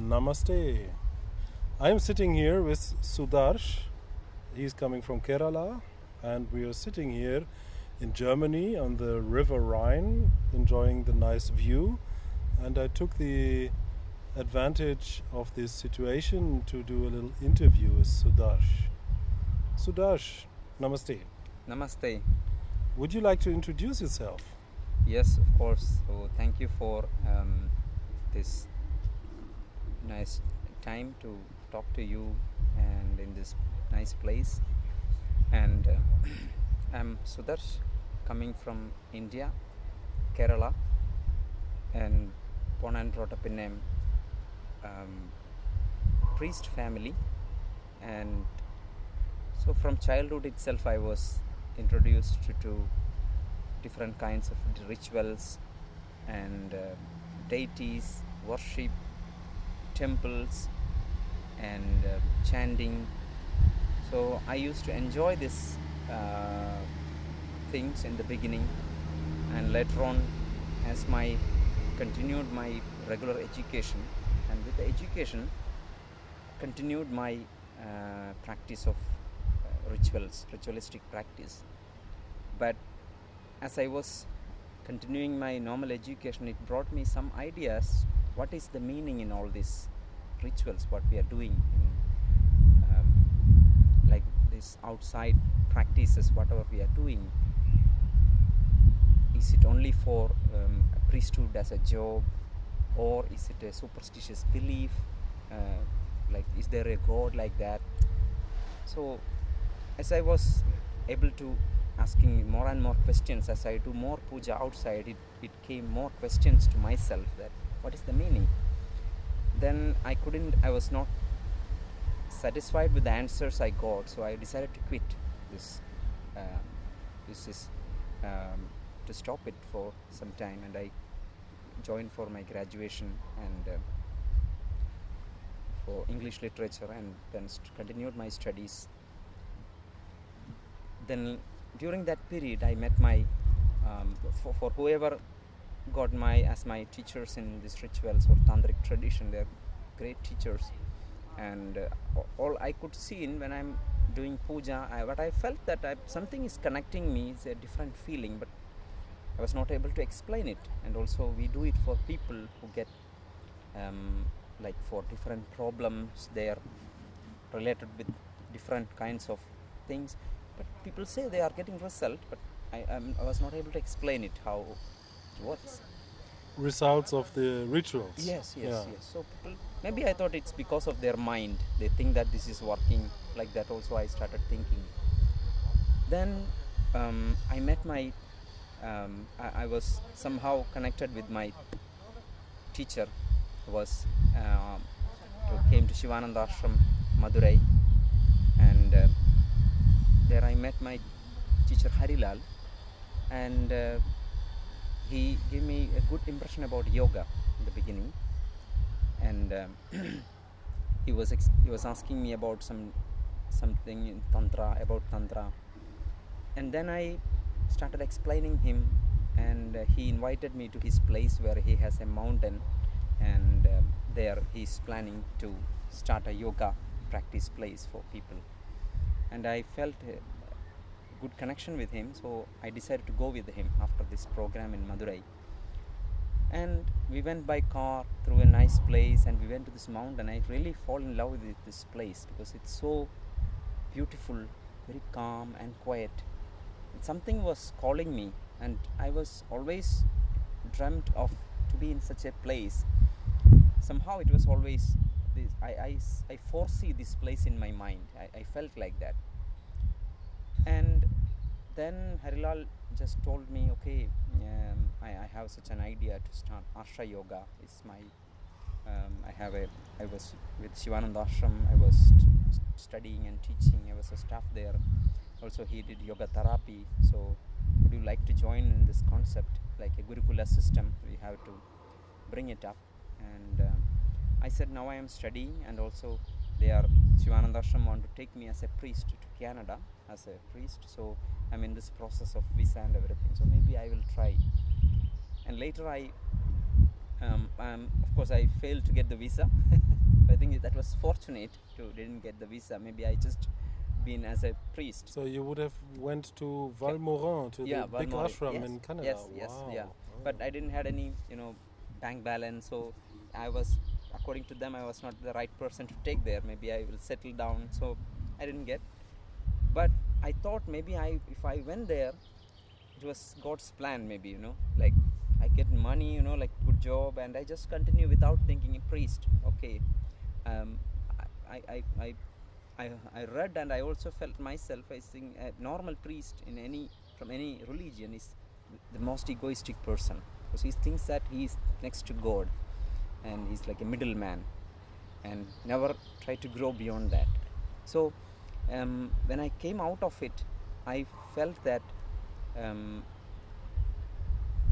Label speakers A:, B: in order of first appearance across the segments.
A: Namaste. I am sitting here with Sudarsh. He's coming from Kerala, and we are sitting here in Germany on the River Rhine, enjoying the nice view. And I took the advantage of this situation to do a little interview with Sudarsh. Sudarsh, namaste.
B: Namaste.
A: Would you like to introduce yourself?
B: Yes, of course. So thank you for um, this nice time to talk to you and in this nice place. And uh, I'm Sudarsh, coming from India, Kerala, and born and brought up in a um, priest family. And so from childhood itself, I was introduced to, to different kinds of rituals and uh, deities, worship, temples, and uh, chanting. So I used to enjoy these uh, things in the beginning, and later on, as my continued my regular education, and with the education, continued my uh, practice of uh, rituals, ritualistic practice. But as I was continuing my normal education, it brought me some ideas. What is the meaning in all these rituals? What we are doing in um, like this outside practices, whatever we are doing. Is it only for um, a priesthood as a job, or is it a superstitious belief? Uh, like, is there a god like that? So, as I was able to asking more and more questions as I do more puja outside, it, it came more questions to myself that what is the meaning? Then I couldn't, I was not satisfied with the answers I got, so I decided to quit this. Um, this is um, to stop it for some time, and I joined for my graduation and uh, for English literature, and then st- continued my studies. Then during that period i met my um, for, for whoever got my as my teachers in these rituals or tantric tradition they're great teachers. And uh, all i could see in when i'm doing puja I, but i felt that I, something is connecting me it's a different feeling but i was not able to explain it. And also we do it for people who get um, like for different problems they are related with different kinds of things. But people say they are getting result but I, I was not able to explain it how works
A: Results of the rituals.
B: yes yes
A: Yeah.
B: yes. So maybe i thought it's because of their mind. They think that this is working like that also i started thinking. Then um, i met my um, I, I was somehow connected with my teacher who was um, who came to shivananda ashram madurai. And uh, there I met my teacher Harilal, and uh, he gave me a good impression about yoga in the beginning. And um, he was he was asking me about some something in tantra about tantra, and then I started explaining him, and uh, he invited me to his place where he has a mountain, and uh, there he's planning to start a yoga practice place for people. And I felt a good connection with him, so I decided to go with him after this program in Madurai. And we went by car through a nice place, and we went to this mountain. I really fall in love with this place because it's so beautiful, very calm and quiet. And something was calling me, and I was always dreamt of to be in such a place. Somehow it was always this, I, I, I foresee this place in my mind. I, I felt like that. And then Harilal just told me, okay, um, I, I have such an idea to start Asha Yoga. Is my um, I have a I was with Shivananda Ashram. I was st- studying and teaching. I was a staff there. Also, he did yoga therapy. So, would you like to join in this concept, like a Gurukula system? We have to bring it up. And uh, I said, now I am studying, and also they are Shivananda Ashram want to take me as a priest to Canada as a priest. So I'm in this process of visa and everything. So maybe I will try. And later I um, um, of course I failed to get the visa. I think that was fortunate to didn't get the visa. Maybe I just been as a priest.
A: So you would have went to Valmorin to
B: yeah,
A: the big ashram
B: yes,
A: in Canada.
B: Yes, yes,
A: wow.
B: yeah. But I didn't had any, you know, bank balance. So I was, according to them, I was not the right person to take there. Maybe I will settle down. So I didn't get. But I thought maybe I, if I went there, it was God's plan. Maybe you know, like I get money, you know, like good job, and I just continue without thinking a priest. Okay. Um, I, I, I, I, I read and I also felt myself. I think a normal priest in any from any religion is the most egoistic person because he thinks that he is next to God and he's like a middleman and never try to grow beyond that. So um, when I came out of it, I felt that um,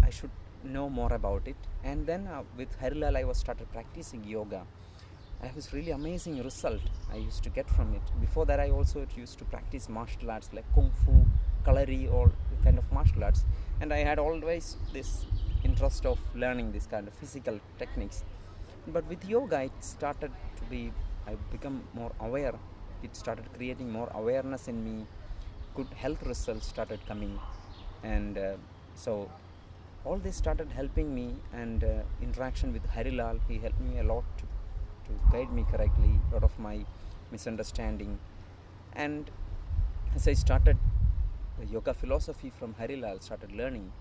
B: I should know more about it. And then uh, with Harilal, I was started practicing yoga. I was really amazing result I used to get from it. Before that, I also used to practice martial arts like kung fu, kalari, or kind of martial arts. And I had always this interest of learning this kind of physical techniques. But with yoga, it started to be. I become more aware. It started creating more awareness in me. Good health results started coming, and uh, so all this started helping me. And uh, interaction with Harilal, he helped me a lot to to guide me correctly, a lot of my misunderstanding. And as I started the yoga philosophy from Harilal, started learning,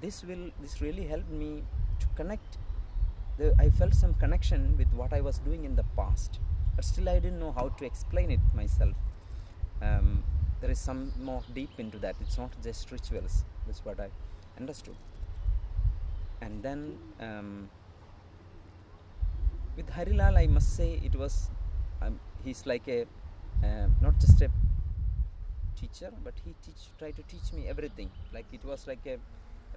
B: this will this really helped me to connect. The, I felt some connection with what I was doing in the past, but still I didn't know how to explain it myself. Um, there is some more deep into that. It's not just rituals. That's what I understood. And then um, with Harilal, I must say it was um, he's like a uh, not just a teacher, but he teach try to teach me everything. Like it was like a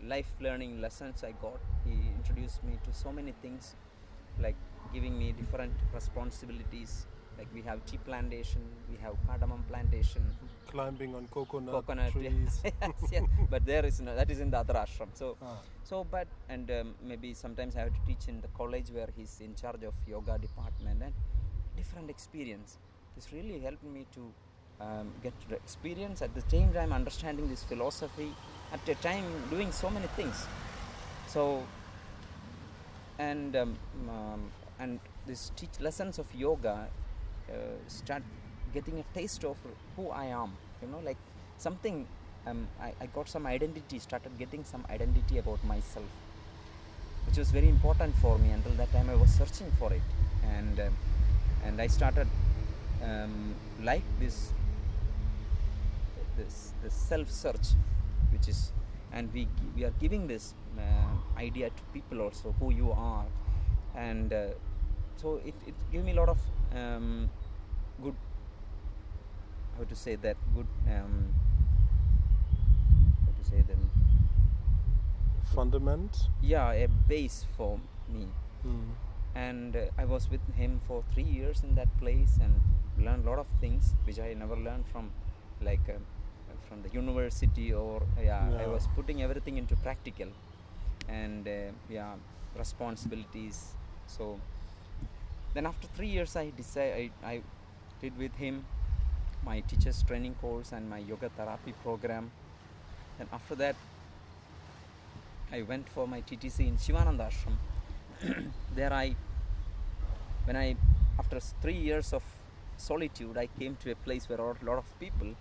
B: life learning lessons I got. He introduced me to so many things, like giving me different responsibilities. Like we have tea plantation, we have cardamom plantation,
A: Climbing on coconut,
B: coconut.
A: trees.
B: yes, yes. But there is no, that is in the other ashram. So
A: Ah,
B: so, but and um, maybe sometimes I have to teach in the college where he's in charge of yoga department and different experience. This really helped me to um, get the experience at the same time understanding this philosophy at a time doing so many things. So, and um, um, and this teach lessons of yoga uh, start getting a taste of who I am. You know, like something um, I, I got some identity, started getting some identity about myself, which was very important for me. Until that time, I was searching for it, and um, and I started um, like this this this self search, which is, and we we are giving this uh, idea to people also who you are, and uh, so it it gave me a lot of um, good how to say that good um, how to say them
A: fundament.
B: yeah a base for me
A: Mm.
B: and uh, i was with him for three years in that place and learned a lot of things which i never learned from like uh, from the university or yeah, i was putting everything into practical and uh, yeah responsibilities. So then after three years i decided I, I did with him my teachers training course and my yoga therapy program. And after that i went for my ttc in shivananda ashram. There i when i after three years of solitude i came to a place where a lot of people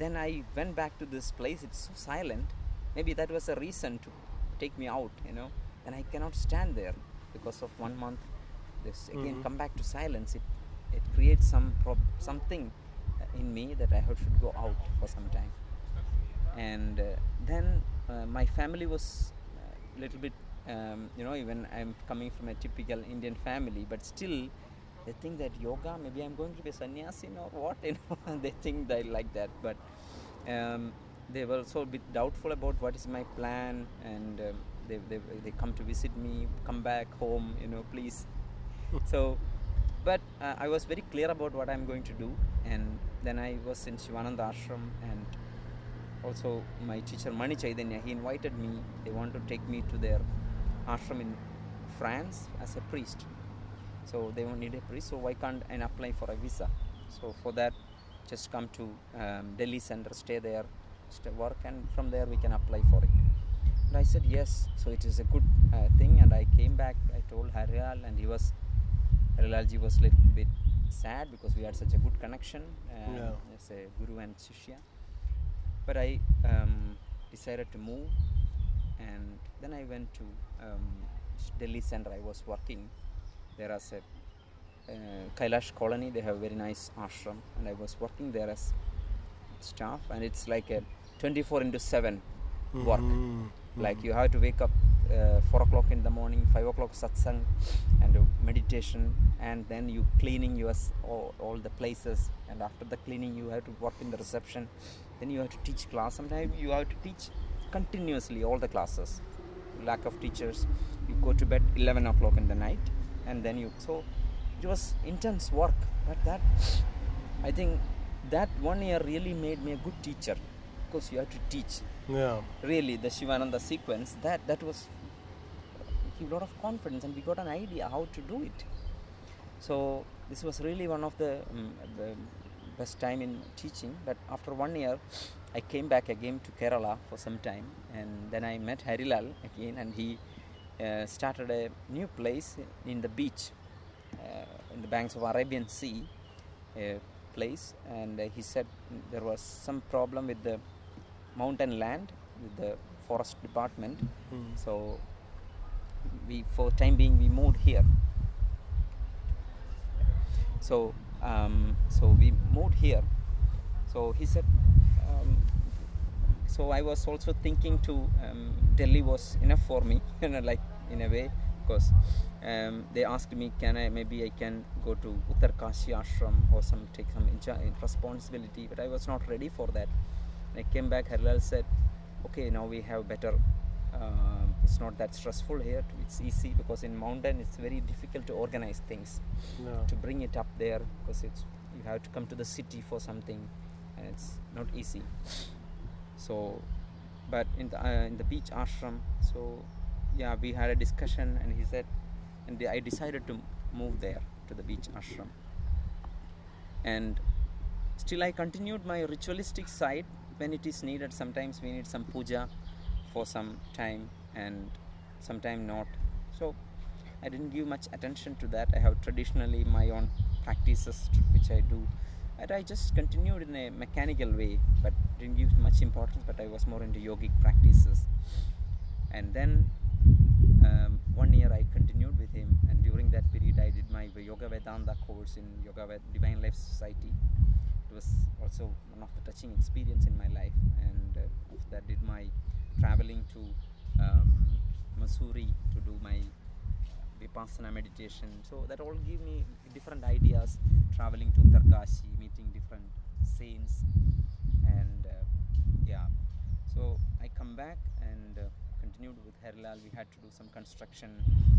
B: then i went back to this place. It's so silent. Maybe that was a reason to take me out you know. And i cannot stand there because of one month. This again
A: Mhm.
B: come back to silence. It it creates some prob- something uh, in me that i should go out for some time. And uh, then uh, my family was a little bit um, you know even i'm coming from a typical indian family but still they think that yoga maybe i'm going to be a sannyasi or what you know they think they like that but um, they were also a bit doubtful about what is my plan and um, they, they, they come to visit me come back home you know please so but uh, i was very clear about what i'm going to do and then i was in shivananda ashram and also my teacher Mani Chaitanya, he invited me. They want to take me to their ashram in France as a priest. So they won't need a priest. So why can't I apply for a visa? So for that, just come to um, Delhi center, stay there, stay work, and from there we can apply for it. And I said yes. So it is a good uh, thing. And I came back. I told Harilal, and he was Harilalji was a little bit sad because we had such a good connection
A: Yeah.
B: as a guru and shishya. But I um, decided to move, and then I went to um, Delhi center. I was working there as a uh, Kailash colony. They have a very nice ashram, and I was working there as staff. And it's like a 24 into 7 work.
A: Mhm.
B: Like you have to wake up uh, 4 o'clock in the morning, 5 o'clock satsang, and uh, meditation, and then you cleaning your all, all the places. And after the cleaning, you have to work in the reception. Then you have to teach class. Sometimes you have to teach continuously all the classes. Lack of teachers, you go to bed 11 o'clock in the night, and then you so it was intense work. But that I think that one year really made me a good teacher because you have to teach
A: Yeah.
B: really the Shivananda sequence that that was a lot of confidence and we got an idea how to do it so this was really one of the, um, the best time in teaching but after one year I came back again to Kerala for some time and then I met Harilal again and he uh, started a new place in the beach uh, in the banks of Arabian Sea a place and uh, he said there was some problem with the mountain land with the forest department.
A: Mm.
B: so we for time being we moved here. So um, so we moved here. So he said um, so i was also thinking to um, delhi was enough for me you know like in a way because um, they asked me can i maybe i can go to uttarkashi ashram or some take some incha- responsibility but i was not ready for that i came back Harilal said okay now we have better um, it's not that stressful here it's easy because in mountain it's very difficult to organize things
A: Yeah.
B: to bring it up there because it's you have to come to the city for something and it's not easy so but in the uh, in the beach ashram so yeah we had a discussion and he said and i decided to move there to the beach ashram. And still i continued my ritualistic side when it is needed. Sometimes we need some puja for some time and sometime not. So i didn't give much attention to that. I have traditionally my own practices which i do. And i just continued in a mechanical way but didn't give much importance but i was more into yogic practices. And then um, one year I continued with him, and during that period, I did my Yoga Vedanta course in Yoga Ved- Divine Life Society. It was also one of the touching experience in my life, and uh, after that, did my traveling to um, Mussoorie to do my vipassana meditation. So that all gave me different ideas. Traveling to Uttarkashi, meeting different saints, and uh, yeah. So I come back and uh, continued with Harilal. We had to do some construction,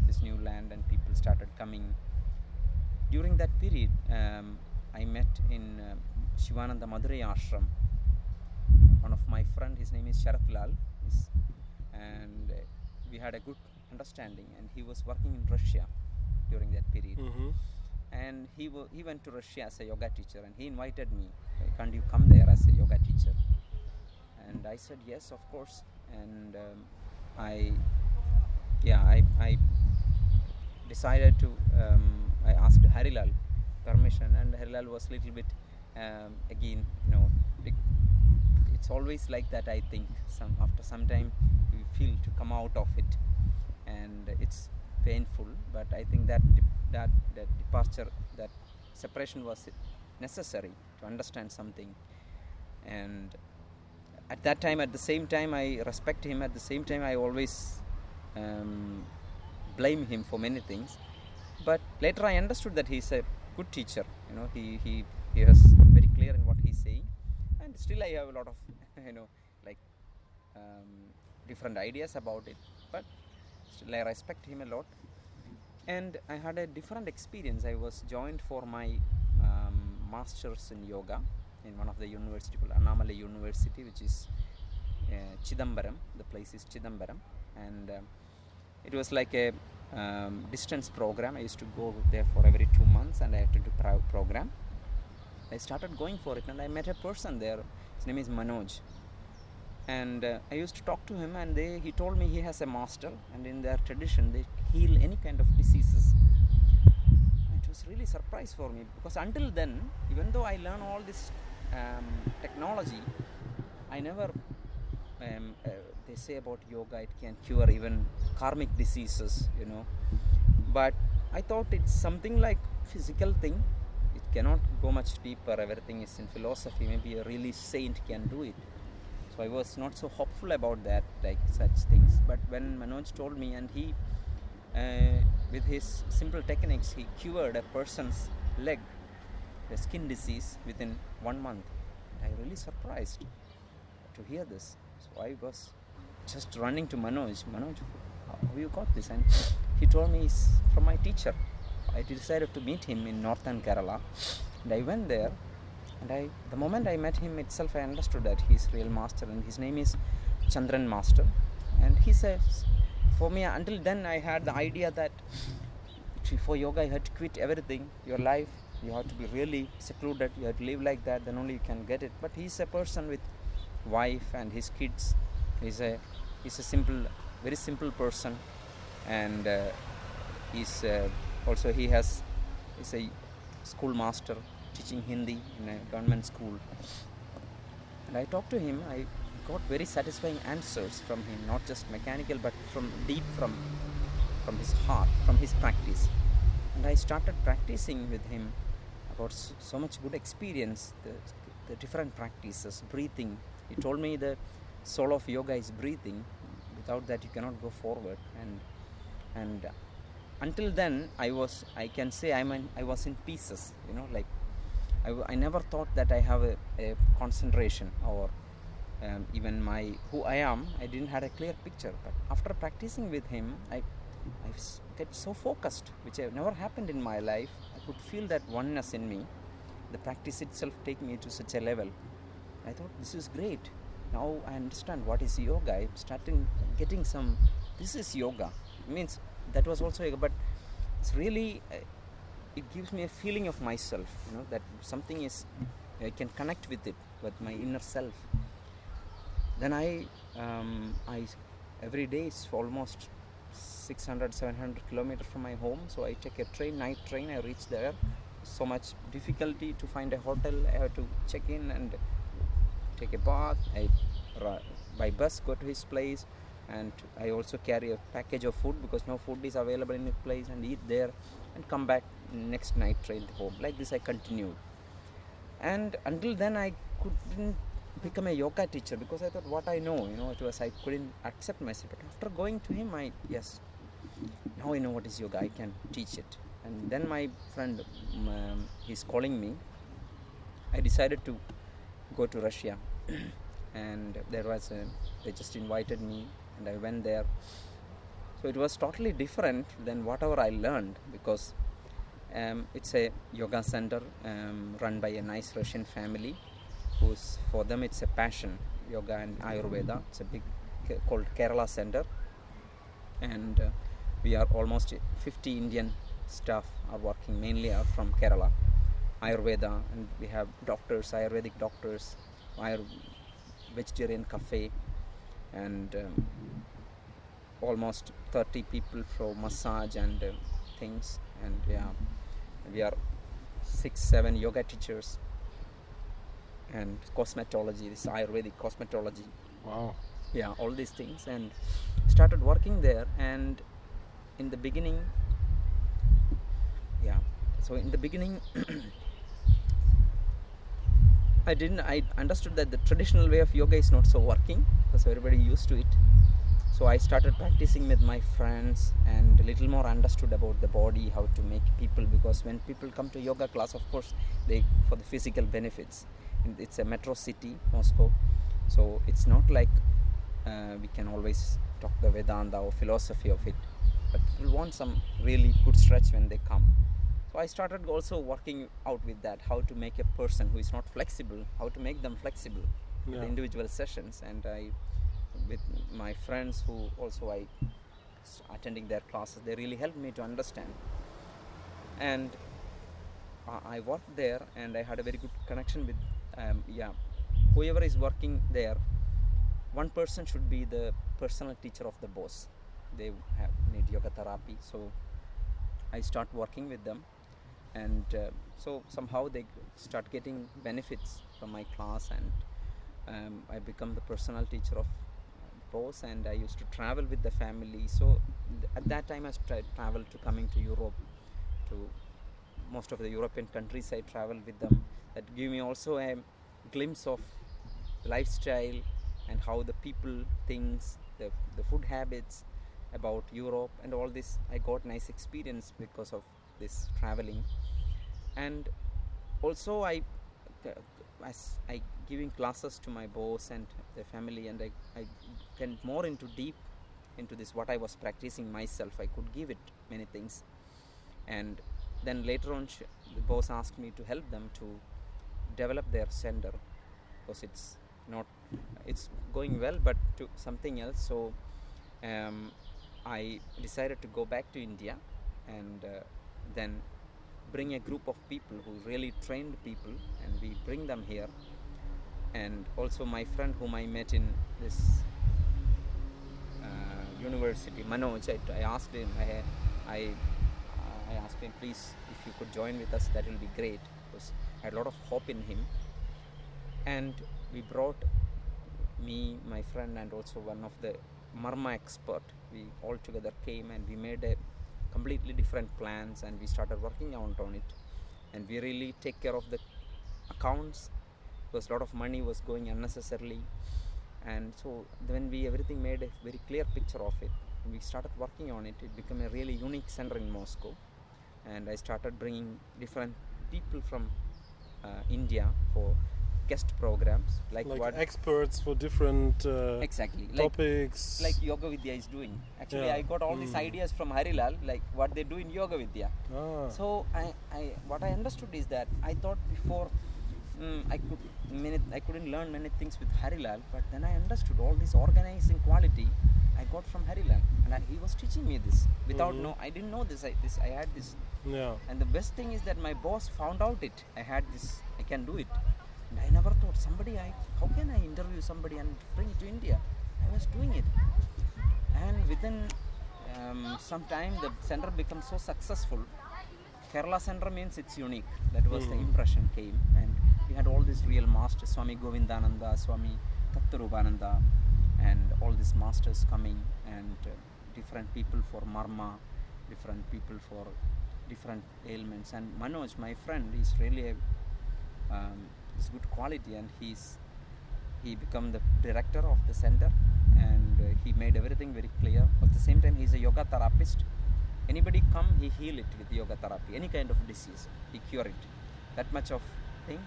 B: this new land, and people started coming. During that period, um, I met in uh, Shivananda Madurai Ashram. One of my friend, his name is Sharat Lal, and we had a good understanding. And he was working in Russia during that period
A: Mhm.
B: and he w- he went to Russia as a yoga teacher and he invited me can't you come there as a yoga teacher and I said yes of course and um, I yeah I, I decided to um, I asked Harilal permission and Harilal was a little bit um, again you know it's always like that I think. Some after some time you feel to come out of it. And it's painful but I think that that that departure that separation was necessary to understand something. And at that time at the same time I respect him. At the same time I always um, blame him for many things but later I understood that he's a good teacher you know he he he is very clear in what he's saying. And still I have a lot of you know like um, different ideas about it. But still I respect him a lot. And I had a different experience. I was joined for my um, masters in yoga in one of the university called Annamalai University which is uh, Chidambaram. The place is Chidambaram, and um, it was like a um, distance program. I used to go there for every two months, and I had to do pro- program. I started going for it, and I met a person there. His name is Manoj, and uh, I used to talk to him, and they, he told me he has a master, and in their tradition they heal any kind of diseases. It was really surprise for me because until then, even though I learned all this um, technology, I never. Um, uh, they say about yoga it can cure even karmic diseases, you know. But I thought it's something like physical thing. It cannot go much deeper. Everything is in philosophy. Maybe a really saint can do it. So I was not so hopeful about that, like such things. But when Manoj told me, and he, uh, with his simple techniques, he cured a person's leg, a skin disease, within one month. I really surprised to hear this. So I was just running to Manoj. Manoj, how you got this? And he told me it's from my teacher. I decided to meet him in northern Kerala, and I went there. And I, the moment I met him itself, I understood that he's real master, and his name is Chandran Master. And he says, for me, until then, I had the idea that for yoga, you have to quit everything, your life. You have to be really secluded. You have to live like that. Then only you can get it. But he's a person with wife and his kids. He's a he's a simple, very simple person, and uh, he's uh, also he has he's a schoolmaster teaching Hindi in a government school. And I talked to him. I got very satisfying answers from him, not just mechanical, but from deep from from his heart, from his practice. And I started practicing with him about so, much good experience, the, the different practices, breathing. He told me the soul of yoga is breathing. Without that, you cannot go forward. And and until then, I was I can say I'm in, I was in pieces. You know, like I, I never thought that I have a, a concentration or um, even my who I am. I didn't have a clear picture. But after practicing with him, i i get so focused, which have never happened in my life. I could feel that oneness in me. The practice itself take me to such a level. I thought this is great. Now I understand what is yoga. I'm starting getting some. This is yoga. It means that was also yoga, but it's really. Uh, it gives me a feeling of myself. You know that something is. I can connect with it, with my inner self. Then I, um, I, every day is almost 600 700 kilometers from my home so i take a train night train i reach there so much difficulty to find a hotel i have to check in and take a bath i by bus go to his place and i also carry a package of food because no food is available in his place and eat there and come back next night train home like this i continued and until then i couldn't become a yoga teacher because i thought what i know you know it was i couldn't accept myself but after going to him i yes now I know what is yoga. I can teach it. And then my friend, um, he's calling me. I decided to go to Russia, and there was a, they just invited me, and I went there. So it was totally different than whatever I learned because um, it's a yoga center um, run by a nice Russian family, who's for them it's a passion, yoga and Ayurveda. It's a big called Kerala Center, and uh, we are almost 50 Indian staff are working mainly are from Kerala, Ayurveda, and we have doctors, Ayurvedic doctors, Ayur- vegetarian cafe, and um, almost 30 people for massage and uh, things, and yeah, we are six, seven yoga teachers, and cosmetology, this Ayurvedic cosmetology,
A: Wow.
B: yeah all these things. And started working there and in the beginning yeah so in the beginning i didn't i understood that the traditional way of yoga is not so working because everybody used to it. So i started practicing with my friends and a little more understood about the body how to make people because when people come to yoga class of course they for the physical benefits. It's a metro city moscow. So it's not like uh, we can always talk the Vedanta or philosophy of it, but people want some really good stretch when they come. So I started also working out with that, how to make a person who is not flexible, how to make them flexible with individual sessions, and I with my friends who also I attending their classes, they really helped me to understand. And uh, I worked there, and I had a very good connection with um, yeah, whoever is working there. One person should be the personal teacher of the boss. They have need yoga therapy, so I start working with them, and uh, so somehow they start getting benefits from my class, and um, I become the personal teacher of boss, and I used to travel with the family. So th- at that time, I tra- traveled to coming to Europe, to most of the European countries. I traveled with them. That give me also a glimpse of lifestyle and how the people things the, the food habits about europe and all this i got nice experience because of this traveling and also i as i giving classes to my boss and the family and i, I went more into deep into this what i was practicing myself. I could give it many things. And then later on the boss asked me to help them to develop their center because it's not it's going well but to something else so um, i decided to go back to india and uh, then bring a group of people who really trained people and we bring them here. And also my friend whom i met in this uh, university manoj I, I asked him i i i asked him please if you could join with us that will be great. Because i had a lot of hope in him. And we brought me my friend and also one of the marma expert. We all together came and we made a completely different plans and we started working out on it. And we really take care of the accounts because a lot of money was going unnecessarily. And so when we everything made a very clear picture of it we started working on it it became a really unique center in moscow. And i started bringing different people from uh, india for guest programs like,
A: like
B: what
A: experts for different uh,
B: exactly
A: topics.
B: like yoga vidya is doing actually
A: Yeah.
B: i got all these
A: Mm.
B: ideas from harilal like what they do in yoga vidya
A: ah.
B: so I, I what i understood is that i thought before mm, i could many, i couldn't learn many things with harilal but then i understood all this organizing quality i got from harilal and I, he was teaching me this without
A: Mhm.
B: no i didn't know this I, this i had this
A: yeah.
B: and the best thing is that my boss found out it i had this i can do it and i never thought somebody i how can i interview somebody and bring it to india? I was doing it. And within um, some time the center becomes so successful. Kerala center means it's unique. That was the
A: Mhm.
B: impression came. And we had all these real masters swami govindananda swami tattarupananda and all these masters coming and uh, different people for marma different people for different ailments. And manoj my friend is really a um, is good quality and he's he become the director of the center and uh, he made everything very clear. At the same time he's a yoga therapist. Anybody come he heal it with yoga therapy any kind of disease he cure it. That much of thing.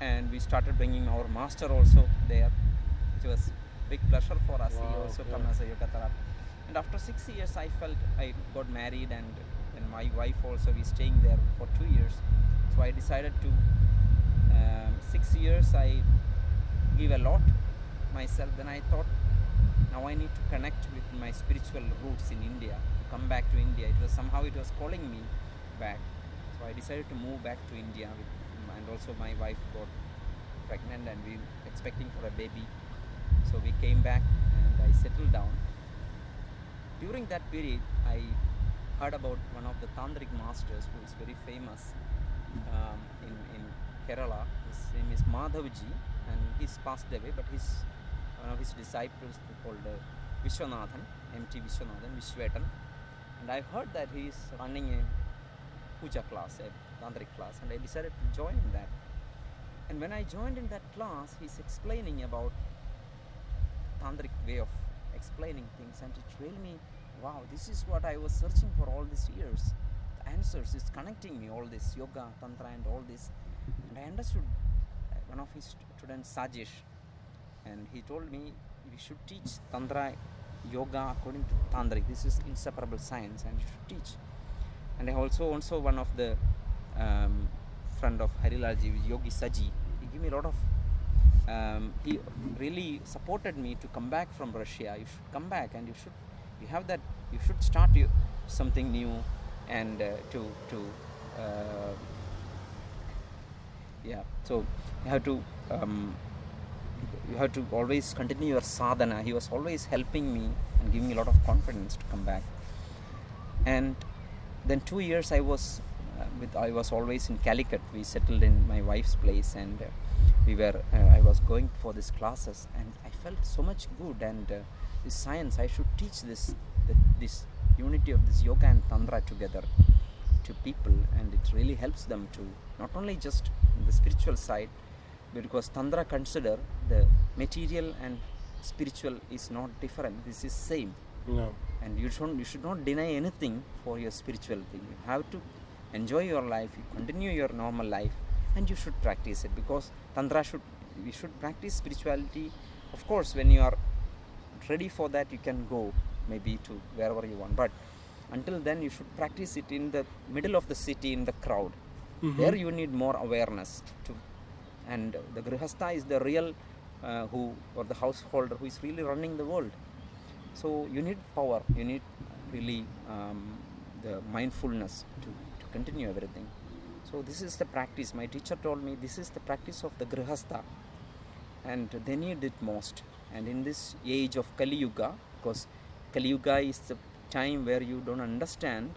B: And we started bringing our master also there it was big pleasure for us. He also
A: yeah.
B: come as a yoga therapist. And after six years i felt i got married and and my wife also we staying there for two years. So i decided to um, six years i give a lot myself. Then i thought now i need to connect with my spiritual roots in india to come back to india. It was somehow it was calling me back. So i decided to move back to india with, and also my wife got pregnant and we expecting for a baby. So we came back and i settled down. During that period i heard about one of the tantric masters who is very famous um, in kerala. His name is madhavji and he's passed away but his one of his disciples called uh, vishwanathan mt vishwanathan vishwetan. And i heard that he is running a puja class a tantric class and i decided to join in that. And when i joined in that class he's explaining about tantric way of explaining things and it really me wow this is what i was searching for all these years. The answers is connecting me all this yoga tantra and all this and i understood one of his students sajesh. And he told me we should teach tantra yoga according to tantric. This is inseparable science and you should teach. And i also also one of the um, friend of harilalji yogi saji. He gave me a lot of um, he really supported me to come back from Russia. You should come back and you should you have that you should start you, something new and uh, to to uh, yeah. So you have to um, you have to always continue your sadhana. He was always helping me and giving me a lot of confidence to come back. And then two years i was uh, with i was always in calicut. We settled in my wife's place and uh, we were uh, i was going for these classes and i felt so much good and uh, this science i should teach this this unity of this yoga and tantra together to people and it really helps them to not only just the spiritual side because tantra consider the material and spiritual is not different. This is same.
A: No.
B: and you should you should not deny anything for your spiritual thing. You have to enjoy your life you continue your normal life and you should practice it because tantra should we should practice spirituality. Of course when you are ready for that you can go maybe to wherever you want. But until then you should practice it in the middle of the city in the crowd.
A: Mhm.
B: there you need more awareness to and the grihastha is the real uh, who or the householder who is really running the world. So you need power you need really um, the mindfulness to, to continue everything. So this is the practice. My teacher told me this is the practice of the grihastha and they need it most. And in this age of kali yuga because kali yuga is the time where you don't understand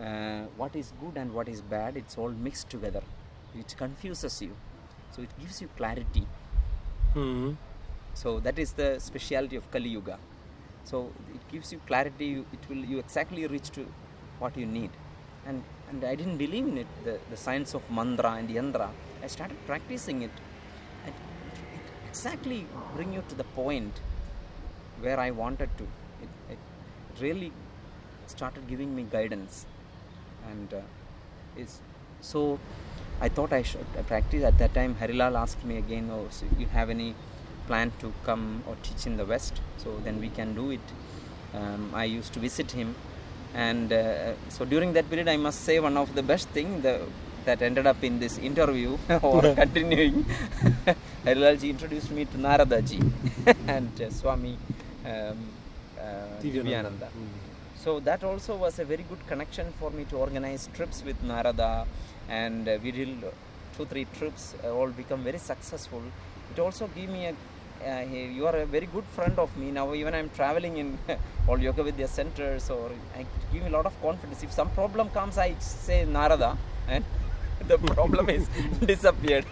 B: uh, what is good and what is bad it's all mixed together. It confuses you. So it gives you clarity.
A: Mhm.
B: so that is the speciality of kali yuga. So it gives you clarity you, it will you exactly reach to what you need. And and i didn't believe in it the, the science of mantra and yantra. I started practicing it. And it exactly bring you to the point where i wanted to really started giving me guidance and uh, is so I thought I should uh, practice at that time. Harilal asked me again, "Oh, so you have any plan to come or teach in the West? So then we can do it." Um, I used to visit him, and uh, so during that period, I must say one of the best thing the, that ended up in this interview or continuing. Harilalji introduced me to Naradaji and uh, Swami um, Divyananda.
A: Mm.
B: So that also was a very good connection for me to organize trips with Narada, and uh, we did two three trips, uh, all become very successful. It also gave me a uh, you are a very good friend of me now. Even I'm traveling in all Yoga Vidya centers, or I give me a lot of confidence. If some problem comes, I say Narada, and the problem is disappeared.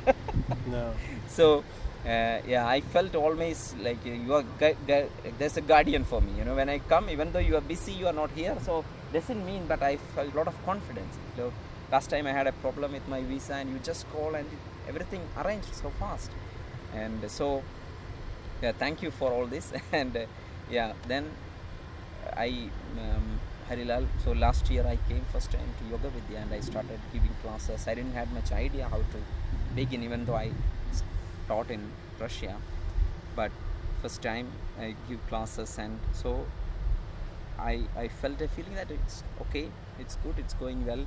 A: No.
B: so uh, yeah i felt always like uh, you are there's a guardian for me you know. When i come even though you are busy you are not here so doesn't mean but i felt a lot of confidence. So last time i had a problem with my visa and you just call and everything arranged so fast. And so yeah thank you for all this. And uh, yeah then i um, harilal so last year i came first time to yoga vidya and i started giving classes. I didn't have much idea how to begin even though i taught in russia but first time i give classes and so i i felt a feeling that it's okay it's good it's going well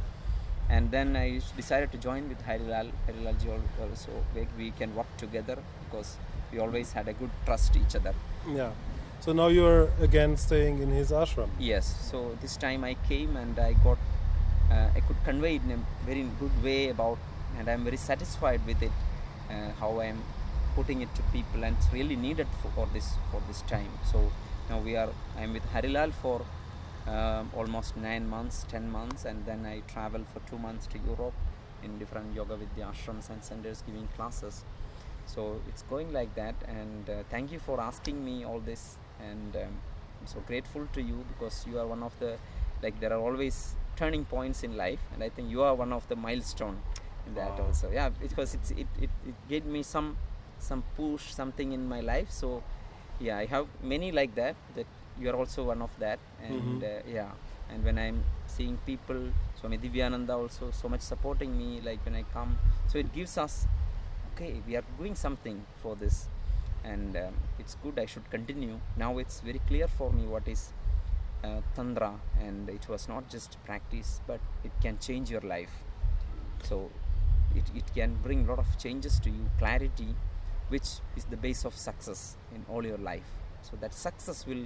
B: and then I decided to join with harilal harilalji al- also we, we can work together because we always had a good trust each other
A: Yeah. So now you're again staying in his ashram.
B: Yes, so this time I came and I got, uh, I could convey it in a very good way about, and I'm very satisfied with it, uh, how I'm putting it to people, and it's really needed for, for this for this time. So now we are, I'm with Harilal for um, almost nine months, ten months, and then I travel for two months to Europe in different yoga vidya ashrams and centers giving classes so it's going like that and uh, thank you for asking me all this and um, i'm so grateful to you because you are one of the like there are always turning points in life and i think you are one of the milestone that
A: Wow.
B: also yeah because it's it, it, it gave me some some push something in my life so yeah i have many like that that you are also one of that and
A: Mhm.
B: uh, yeah and when i'm seeing people swami divyananda also so much supporting me like when i come so it gives us okay we are doing something for this and um, it's good i should continue now it's very clear for me what is uh, tantra and it was not just practice but it can change your life so it, it can bring a lot of changes to you clarity which is the base of success in all your life. So that success will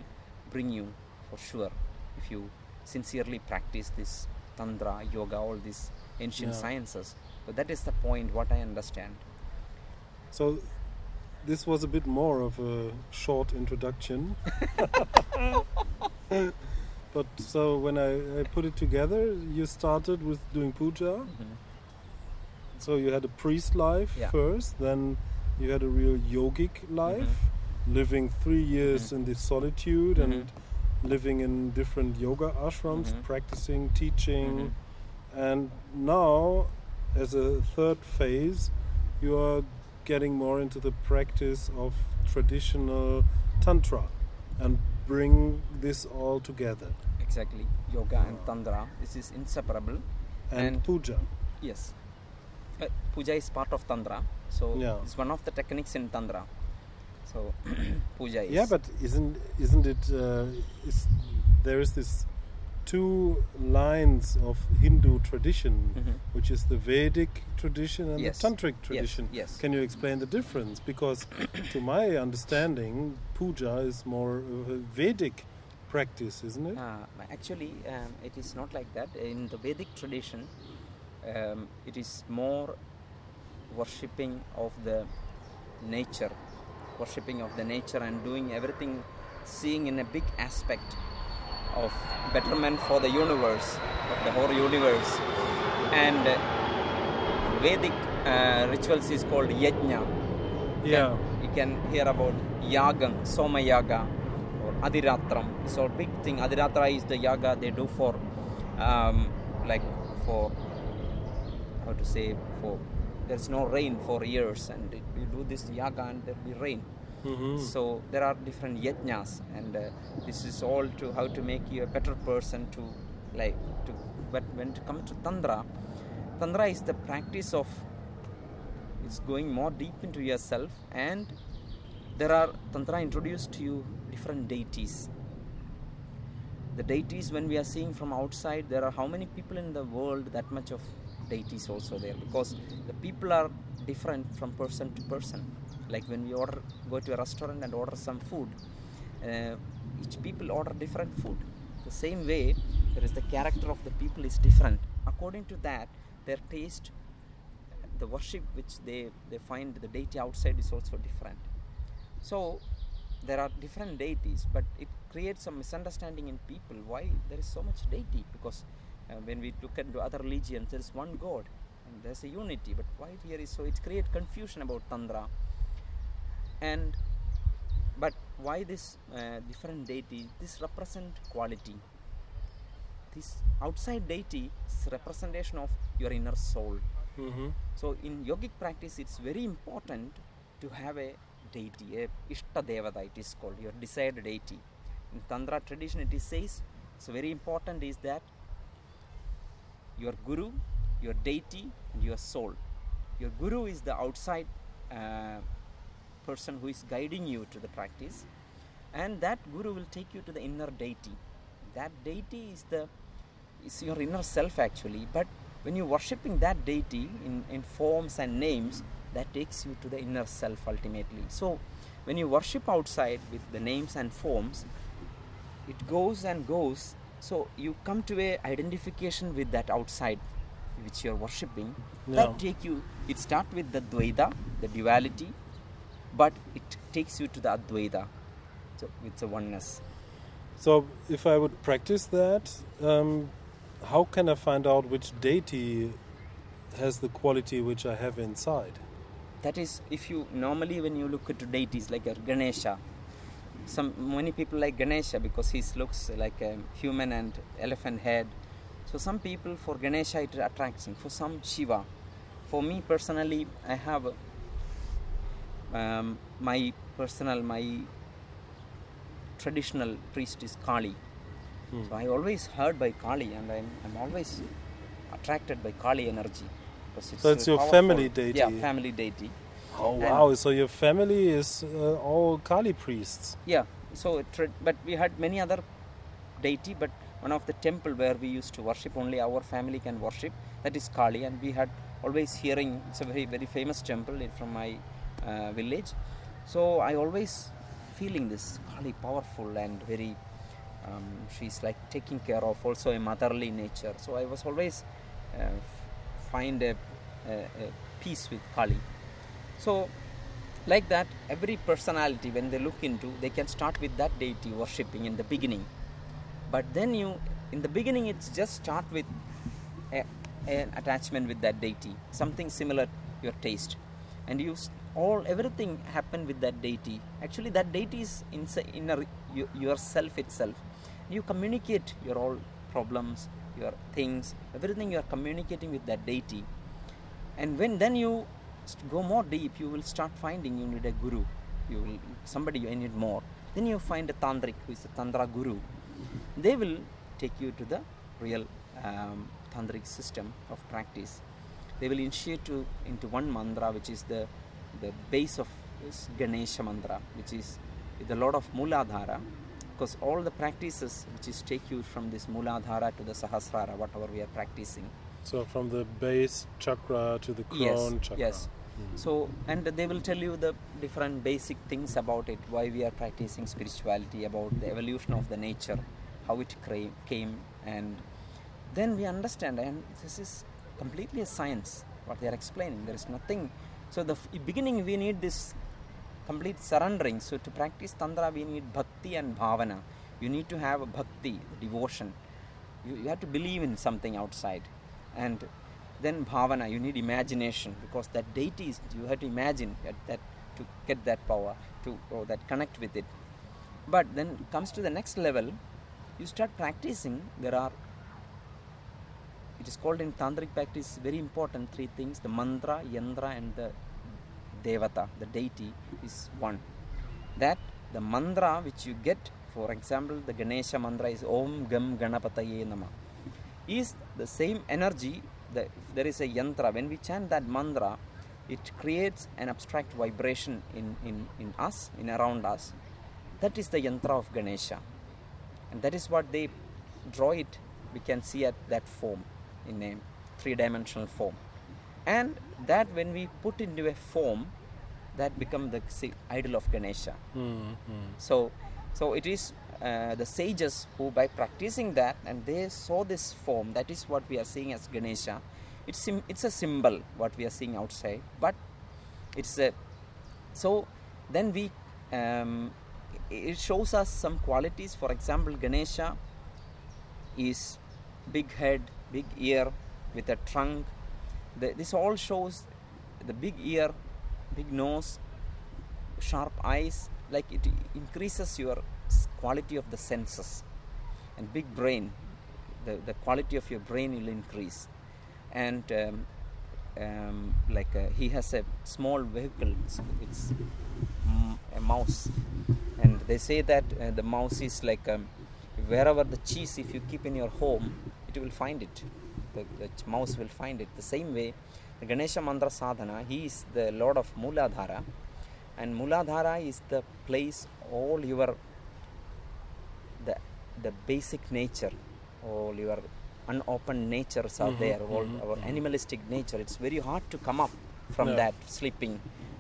B: bring you for sure if you sincerely practice this tantra, yoga, all these ancient
A: Yeah.
B: sciences. So that is the point what I understand.
A: So this was a bit more of a short introduction. but so when I, I put it together, you started with doing puja. Mm-hmm. So you had a priest life
B: Yeah.
A: first, then you had a real yogic life, living three years
B: Mhm.
A: in the solitude and
B: Mhm.
A: living in different yoga ashrams,
B: Mhm.
A: practicing, teaching,
B: Mhm.
A: and now, as a third phase, you are getting more into the practice of traditional tantra and bring this all together
B: Exactly. Yoga and tantra. This is inseparable.
A: and,
B: And-
A: puja.
B: Yes. Uh, puja is part of tantra. So
A: Yeah.
B: it's one of the techniques in tantra. So puja is
A: Yeah, but isn't isn't it? Uh, is there is this two lines of Hindu tradition,
B: Mhm.
A: which is the Vedic tradition and
B: Yes.
A: the Tantric tradition.
B: yes. yes.
A: Can you explain the difference? Because, to my understanding, puja is more of a Vedic practice, isn't it?
B: Uh, actually, um, it is not like that. In the Vedic tradition, um, it is more worshipping of the nature, worshipping of the nature, and doing everything, seeing in a big aspect of betterment for the universe, of the whole universe. And uh, Vedic uh, rituals is called yajna.
A: yeah.
B: You can hear about Yagam, Soma Yaga, or Adiratram. It's all big thing. Adiratra is the yaga they do for, um, like for, how to say, for there's no rain for years, and it, you do this yaga and there'll be rain.
A: Mhm.
B: So there are different yajnas, and uh, this is all to how to make you a better person to like to. But when it comes to tantra, tantra is the practice of it's going more deep into yourself, and there are tantra introduced to you different deities. The deities, when we are seeing from outside, there are how many people in the world that much of deities also there because the people are different from person to person. Like when we order go to a restaurant and order some food uh, each people order different food. The same way there is the character of the people is different. According to that their taste the worship which they they find the deity outside is also different. So there are different deities but it creates some misunderstanding in people. Why? There is so much deity because when we look into other religions there is one god and there's a unity but why here is so it creates confusion about tantra and but why this uh, different deity this represent quality this outside deity is representation of your inner soul
A: Mhm.
B: so in yogic practice, it's very important to have a deity, a ishta devata. It is called your desired deity. In tantra tradition, it is says it's very important is that your guru, your deity, and your soul. Your guru is the outside uh, person who is guiding you to the practice, and that guru will take you to the inner deity. That deity is the is your inner self actually, but when you're worshipping that deity in, in forms and names, that takes you to the inner self ultimately. So, when you worship outside with the names and forms, it goes and goes. So, you come to a identification with that outside which you're worshipping.
A: Yeah.
B: That take you. It starts with the Dvaita, the duality, but it takes you to the Advaita, so it's a oneness.
A: So, if I would practice that, um, how can I find out which deity has the quality which I have inside?
B: that is if you normally when you look at deities like ganesha some many people like ganesha because he looks like a human and elephant head so some people for ganesha it attracts him for some shiva for me personally i have um, my personal my traditional priest is kali
A: Hmm.
B: so i always heard by kali and i'm, I'm always attracted by kali energy because
A: So it's your
B: powerful.
A: family deity.
B: yeah family deity
A: Oh
B: And-
A: wow! So your family is uh, all Kali priests.
B: Yeah, so but we had many other deity, but one of the temple where we used to worship only our family can worship that is Kali, and we had always hearing it's a very very famous temple from my uh, village. So I always feeling this Kali powerful and very. Um, she's like taking care of also a motherly nature. So I was always uh, find a, a, a peace with Kali. So like that, every personality when they look into, they can start with that deity worshipping in the beginning. But then you, in the beginning, it's just start with a, an attachment with that deity, something similar your taste, and you all everything happen with that deity. Actually, that deity is inside inner you, yourself itself. You communicate your all problems, your things, everything you are communicating with that deity and when then you go more deep you will start finding you need a guru. You will somebody you need more. Then you find a tantric who is a tantra guru. They will take you to the real um, tantric system of practice. They will initiate you into one mantra which is the the base of this ganesha mantra which is with a lot of muladhara. Because all the practices which is take you from this muladhara to the sahasrara whatever we are practicing
A: So from the base chakra to the crown
B: yes,
A: chakra.
B: Yes. Mm-hmm. So, and they will tell you the different basic things about it, why we are practicing spirituality, about the evolution of the nature, how it cra- came, and then we understand. And this is completely a science what they are explaining. There is nothing. So, the f- beginning we need this complete surrendering. So, to practice tantra, we need bhakti and bhavana. You need to have a bhakti, devotion. You, you have to believe in something outside. And then bhavana, you need imagination because that deity is, you have to imagine that, to get that power, to or that connect with it. But then comes to the next level, you start practicing. There are it is called in tantric practice very important three things the mantra yantra and the devata the deity is one that the mantra which you get for example the ganesha mantra is om gam ganapataye nama is the same energy that if there is a yantra. When we chant that mantra it creates an abstract vibration in, in, in us in around us. That is the yantra of ganesha. And that is what they draw it we can see at that form in a three dimensional form. And that when we put into a form that become the idol of ganesha.
A: Mm, mm.
B: so so it is uh, the sages who by practicing that and they saw this form that is what we are seeing as ganesha. It's it's a symbol what we are seeing outside but it's a so then we um, it shows us some qualities. For example ganesha is big head big ear with a trunk. The, this all shows the big ear big nose sharp eyes like it increases your quality of the senses. And big brain the, the quality of your brain will increase. And um, um, like uh, he has a small vehicle it's, mm, a mouse. And they say that uh, the mouse is like um, wherever the cheese if you keep in your home it will find it. The, the mouse will find it. The same way the ganesha mantra sadhana he is the lord of muladhara. And muladhara is the place all your the the basic nature all your unopened natures are
A: Mhm,
B: there all
A: mhm,
B: our
A: mhm.
B: animalistic nature. It's very hard to come up from that sleeping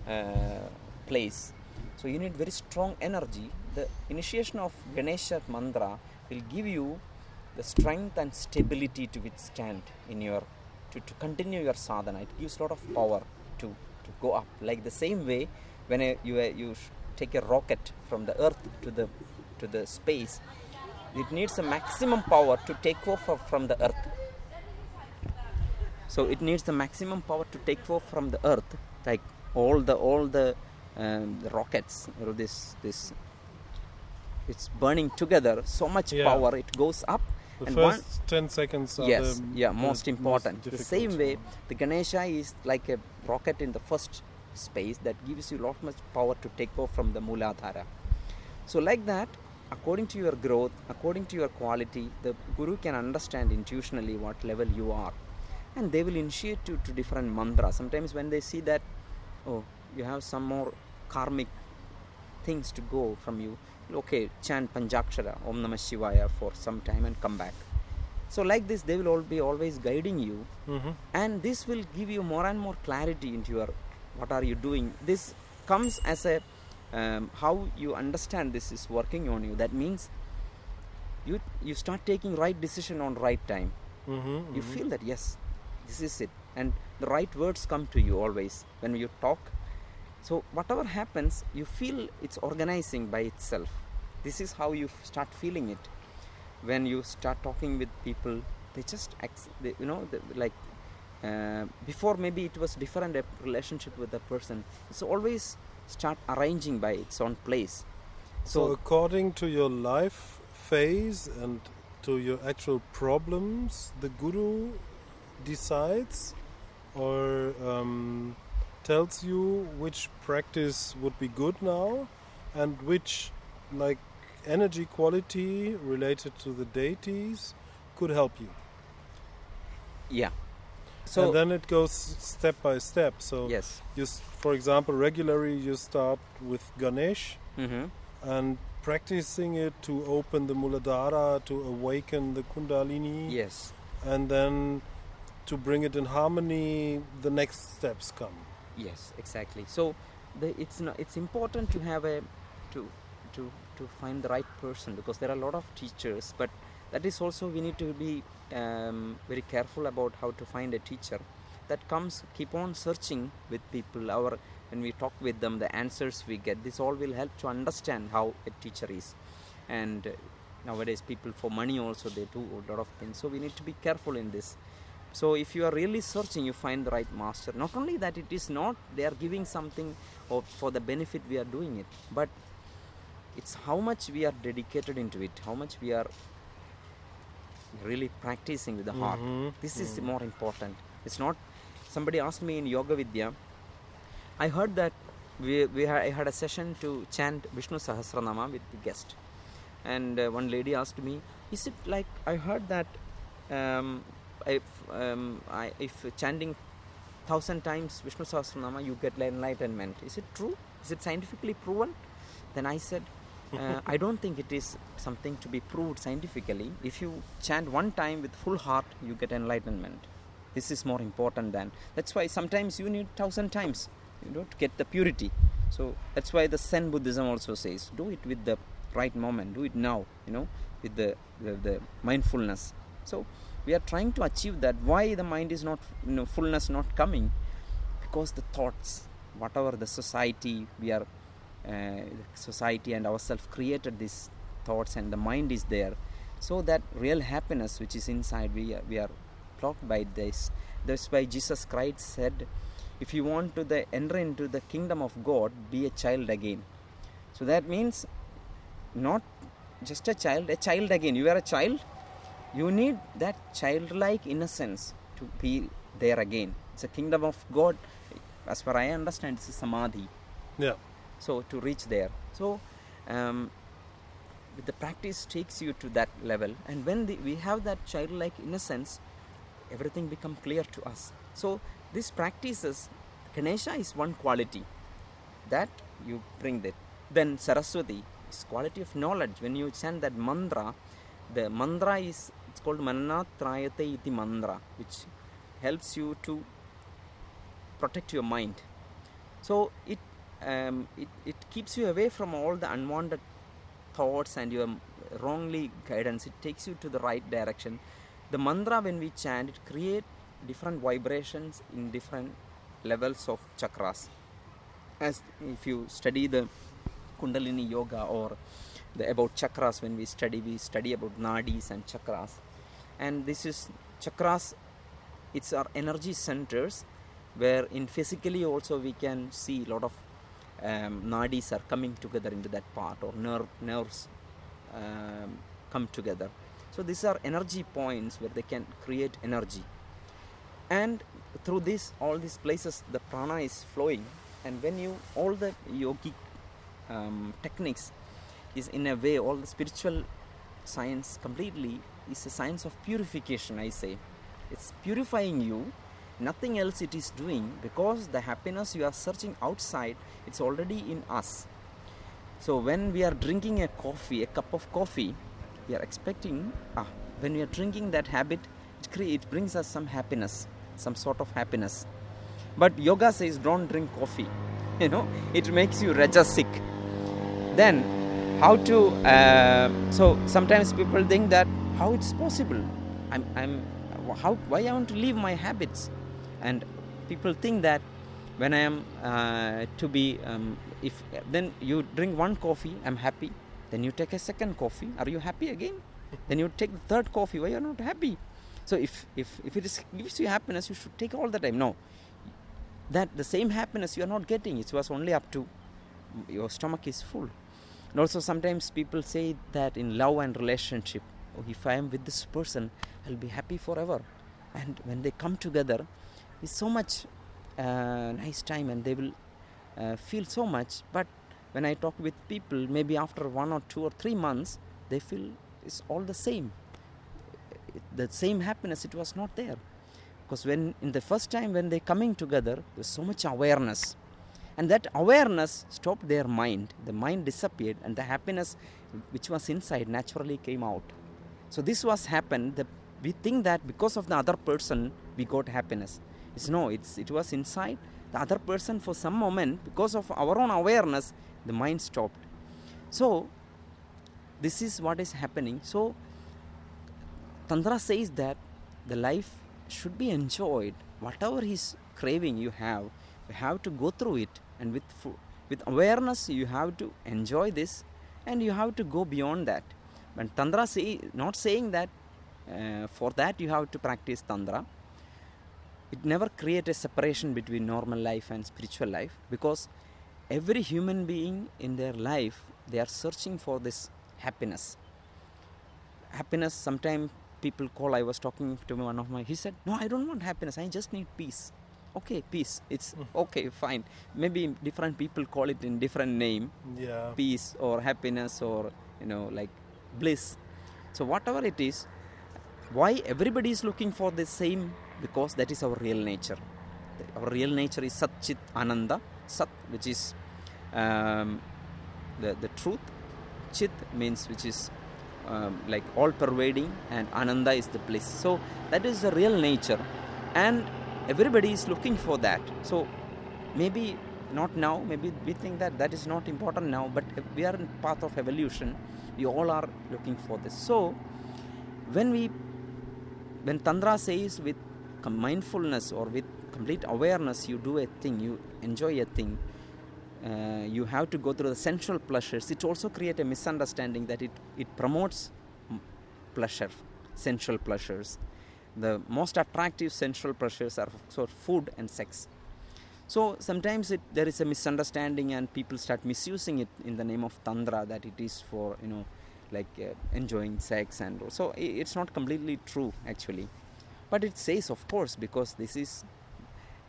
B: uh, place. So you need very strong energy. The initiation of ganesha mantra will give you the strength and stability to withstand in your to, to continue your sadhana. It gives a lot of power to to go up. Like the same way when a, you uh, you sh- take a rocket from the earth to the to the space it needs a maximum power to take off from the earth. So it needs the maximum power to take off from the earth like all the all the, um, the rockets or this this it's burning together so much
A: Yeah.
B: power it goes up
A: The
B: and
A: first
B: one
A: 10 seconds are
B: yes yeah most important. The same way the ganesha is like a rocket in the first space that gives you a lot much power to take off from the muladhara so like that according to your growth according to your quality the guru can understand intuitionally what level you are. And they will initiate you to different mantras. Sometimes when they see that oh you have some more karmic things to go from you okay chant panjakshara om namah shivaya for some time and come back. So like this they will all be always guiding you.
A: Mhm.
B: and this will give you more and more clarity into your what are you doing. This comes as a um, how you understand this is working on you. That means you you start taking right decision on right time.
A: Mm-hmm,
B: you feel that yes this is it. And the right words come to you always when you talk. So whatever happens you feel it's organizing by itself. This is how you f- start feeling it. When you start talking with people they just ex- they, you know the, like uh, before maybe it was different a relationship with the person. It's always start arranging by its own place
A: So,
B: so
A: according to your life phase and to your actual problems, the guru decides or um, tells you which practice would be good now and which like energy quality related to the deities could help you.
B: yeah so
A: and then it goes step by step. So
B: yes
A: you, s- for example, regularly you start with Ganesh
B: mm-hmm.
A: and practicing it to open the Muladhara, to awaken the Kundalini,
B: yes
A: and then to bring it in harmony, the next steps come.
B: Yes, exactly. So the, it's no, it's important to have a to to to find the right person because there are a lot of teachers, but that is also we need to be um, very careful about how to find a teacher. That comes keep on searching with people. Our when we talk with them, the answers we get. This all will help to understand how a teacher is, and nowadays people for money also they do a lot of things. So we need to be careful in this so if you are really searching you find the right master not only that it is not they are giving something of, for the benefit we are doing it but it's how much we are dedicated into it how much we are really practicing with the heart.
A: Mhm,
B: this is
A: mhm.
B: more important. It's not somebody asked me in yoga vidya i heard that we, we had, i had a session to chant vishnu sahasranama with the guest. And uh, one lady asked me is it like i heard that um, if, um, I, if chanting thousand times vishnu sahasranama you get enlightenment. Is it true? Is it scientifically proven? Then i said uh, i don't think it is something to be proved scientifically. If you chant one time with full heart you get enlightenment. This is more important than that's why sometimes you need thousand times you know to get the purity. So that's why the zen buddhism also says do it with the right moment do it now you know with the, the, the mindfulness. So we are trying to achieve that. Why the mind is not you know fullness not coming? Because the thoughts whatever the society we are Uh, society and ourselves created these thoughts and the mind is there. So that real happiness which is inside we are, we are blocked by this. That's why jesus christ said if you want to the enter into the kingdom of god be a child again. So that means not just a child a child again. You are a child. You need that childlike innocence to be there again. It's a kingdom of god. As far i understand it's a samadhi.
A: Yeah.
B: So to reach there. So um, the practice takes you to that level. And when the, we have that childlike innocence everything become clear to us. So these practices ganesha is one quality that you bring that then saraswati is quality of knowledge. When you chant that mantra the mantra is it's called mananatrayate iti mantra which helps you to protect your mind. So it um, it, it keeps you away from all the unwanted thoughts and your wrongly guidance. It takes you to the right direction. The mantra when we chant it create different vibrations in different levels of chakras. As if you study the kundalini yoga or the about chakras when we study we study about nadis and chakras. And this is chakras it's our energy centers where in physically also we can see a lot of um, nadis are coming together into that part or nerve nerves um, come together. So these are energy points where they can create energy. And through this all these places the prana is flowing. And when you all the yogic um, techniques is in a way all the spiritual science completely is a science of purification i say. It's purifying you nothing else it is doing because the happiness you are searching outside it's already in us. So when we are drinking a coffee a cup of coffee we are expecting ah when we are drinking that habit it, cre- it brings us some happiness some sort of happiness. But yoga says don't drink coffee you know it makes you rajasic then how to uh, so sometimes people think that how it's possible? I'm i'm how why i want to leave my habits and people think that when i am uh, to be um, if then you drink one coffee i'm happy. Then you take a second coffee are you happy again? Then you take the third coffee why you're not happy? So if if if it is, gives you happiness you should take all the time. No. That the same happiness you are not getting it was only up to your stomach is full. And also sometimes people say that in love and relationship oh, if i am with this person i'll be happy forever. And when they come together it's so much uh, nice time and they will uh, feel so much. But when i talk with people maybe after one or two or three months they feel it's all the same. The same happiness it was not there. Because when in the first time when they coming together there's so much awareness. And that awareness stopped their mind. The mind disappeared and the happiness which was inside naturally came out. So this was happened. The, we think that because of the other person we got happiness it's no it's it was inside. The other person for some moment because of our own awareness the mind stopped. So this is what is happening. So tantra says that the life should be enjoyed. Whatever is craving you have you have to go through it. And with with awareness you have to enjoy this and you have to go beyond that. But tantra say not saying that uh, for that you have to practice tantra it never create a separation between normal life and spiritual life because every human being in their life they are searching for this happiness. Happiness sometimes people call i was talking to one of my he said no i don't want happiness i just need peace. Okay peace it's
A: Mm.
B: okay fine. Maybe different people call it in different name.
A: Yeah.
B: peace or happiness or you know like bliss. So whatever it is why everybody is looking for the same because that is our real nature. Our real nature is sat chit ananda. Sat which is um, the the truth. Chit means which is um, like all pervading and ananda is the bliss. So that is the real nature. And everybody is looking for that. So maybe not now. Maybe we think that that is not important now but we are in path of evolution. We all are looking for this. So when we when tantra says with mindfulness or with complete awareness you do a thing you enjoy a thing uh, you have to go through the sensual pleasures. It also create a misunderstanding that it, it promotes pleasure sensual pleasures. The most attractive sensual pleasures are so food and sex. So sometimes it, there is a misunderstanding and people start misusing it in the name of tantra that it is for you know like uh, enjoying sex and so it's not completely true actually but it says of course because this is